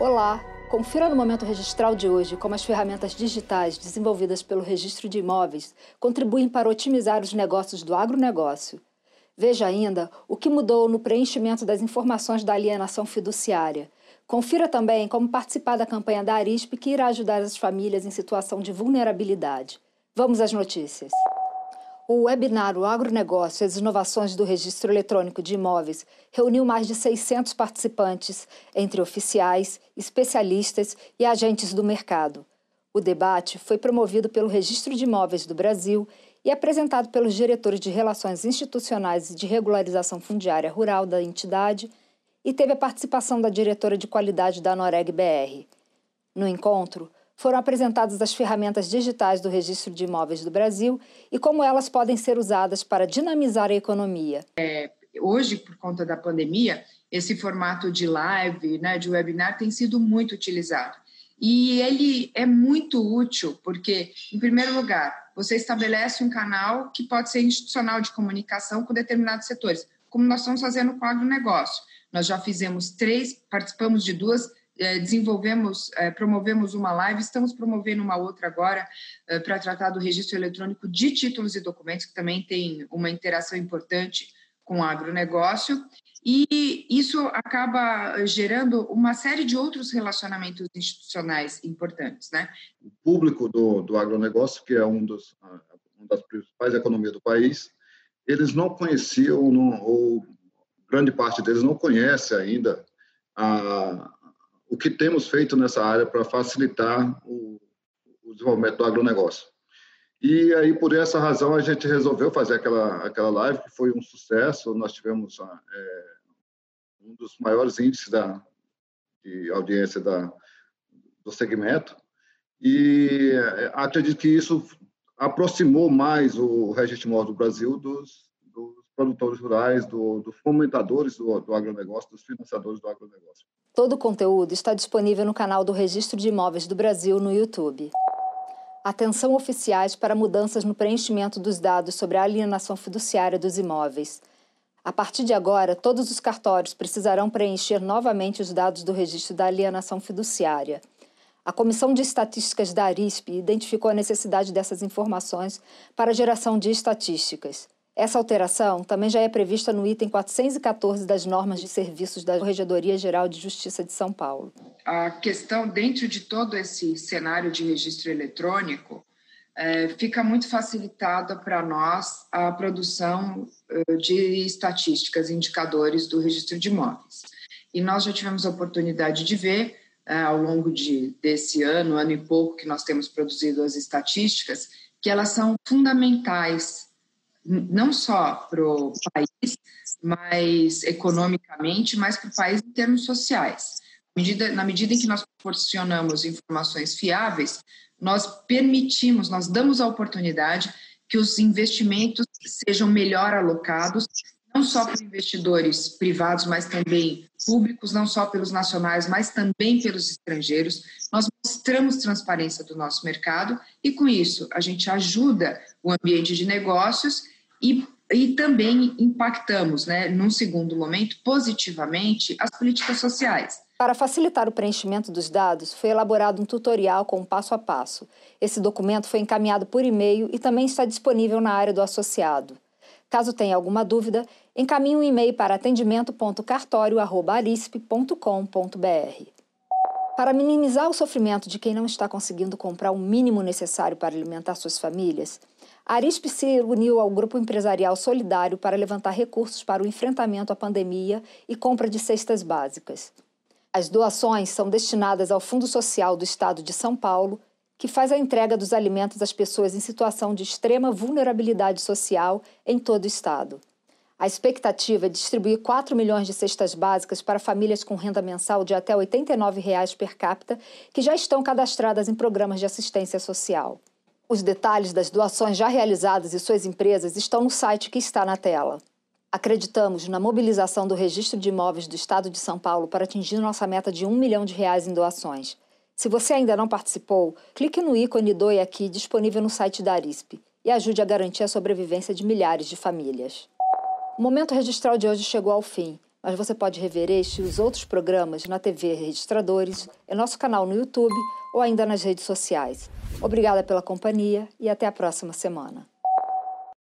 Olá! Confira no momento registral de hoje como as ferramentas digitais desenvolvidas pelo Registro de Imóveis contribuem para otimizar os negócios do agronegócio. Veja ainda o que mudou no preenchimento das informações da alienação fiduciária. Confira também como participar da campanha da Arisp que irá ajudar as famílias em situação de vulnerabilidade. Vamos às notícias. O webinar O Agronegócio e as Inovações do Registro Eletrônico de Imóveis reuniu mais de 600 participantes, entre oficiais, especialistas e agentes do mercado. O debate foi promovido pelo Registro de Imóveis do Brasil e apresentado pelos diretores de Relações Institucionais e de Regularização Fundiária Rural da entidade e teve a participação da diretora de qualidade da Noreg BR. No encontro, foram apresentadas as ferramentas digitais do Registro de Imóveis do Brasil e como elas podem ser usadas para dinamizar a economia. É, hoje, por conta da pandemia, esse formato de live, né, de webinar, tem sido muito utilizado. E ele é muito útil porque, em primeiro lugar, você estabelece um canal que pode ser institucional de comunicação com determinados setores, como nós estamos fazendo com o agronegócio. Nós já fizemos três, participamos de duas desenvolvemos, é, promovemos uma live, estamos promovendo uma outra agora é, para tratar do registro eletrônico de títulos e documentos, que também tem uma interação importante com o agronegócio, e isso acaba gerando uma série de outros relacionamentos institucionais importantes. Né? O público do, do agronegócio, que é um dos, uma das principais economias do país, eles não conheciam, não, ou grande parte deles não conhece ainda a, o que temos feito nessa área para facilitar o, o, desenvolvimento do agronegócio. E aí, por essa razão, a gente resolveu fazer aquela, aquela live, que foi um sucesso. Nós tivemos ah, é, um dos maiores índices da, de audiência da, do segmento. E é, acredito que isso aproximou mais o registro do Brasil dos, produtores rurais, do, dos fomentadores do, do agronegócio, dos financiadores do agronegócio. Todo o conteúdo está disponível no canal do Registro de Imóveis do Brasil no YouTube. Atenção oficiais para mudanças no preenchimento dos dados sobre a alienação fiduciária dos imóveis. A partir de agora, todos os cartórios precisarão preencher novamente os dados do registro da alienação fiduciária. A Comissão de Estatísticas da Arisp identificou a necessidade dessas informações para a geração de estatísticas. Essa alteração também já é prevista no item 414 das normas de serviços da Corregedoria Geral de Justiça de São Paulo. A questão, dentro de todo esse cenário de registro eletrônico, é, fica muito facilitada para nós a produção é, de estatísticas, indicadores do registro de imóveis. E nós já tivemos a oportunidade de ver, é, ao longo de, desse ano, ano e pouco que nós temos produzido as estatísticas, que elas são fundamentais não só para o país, mas economicamente, mas para o país em termos sociais. Medida, na medida em que nós proporcionamos informações fiáveis, nós permitimos, nós damos a oportunidade que os investimentos sejam melhor alocados, não só por investidores privados, mas também públicos, não só pelos nacionais, mas também pelos estrangeiros. Nós mostramos transparência do nosso mercado e, com isso, a gente ajuda o ambiente de negócios e, e também impactamos, né, num segundo momento, positivamente as políticas sociais. Para facilitar o preenchimento dos dados, foi elaborado um tutorial com passo a passo. Esse documento foi encaminhado por e-mail e também está disponível na área do associado. Caso tenha alguma dúvida, encaminhe um e-mail para atendimento.cartório.arisp.com.br. Para minimizar o sofrimento de quem não está conseguindo comprar o mínimo necessário para alimentar suas famílias, Arisp se uniu ao Grupo Empresarial Solidário para levantar recursos para o enfrentamento à pandemia e compra de cestas básicas. As doações são destinadas ao Fundo Social do Estado de São Paulo, que faz a entrega dos alimentos às pessoas em situação de extrema vulnerabilidade social em todo o Estado. A expectativa é distribuir 4 milhões de cestas básicas para famílias com renda mensal de até 89 reais per capita que já estão cadastradas em programas de assistência social. Os detalhes das doações já realizadas e suas empresas estão no site que está na tela. Acreditamos na mobilização do Registro de Imóveis do Estado de São Paulo para atingir nossa meta de um milhão de reais em doações. Se você ainda não participou, clique no ícone Doe Aqui disponível no site da Arisp e ajude a garantir a sobrevivência de milhares de famílias. O momento registral de hoje chegou ao fim. Mas você pode rever este e os outros programas na TV Registradores, em nosso canal no YouTube ou ainda nas redes sociais. Obrigada pela companhia e até a próxima semana.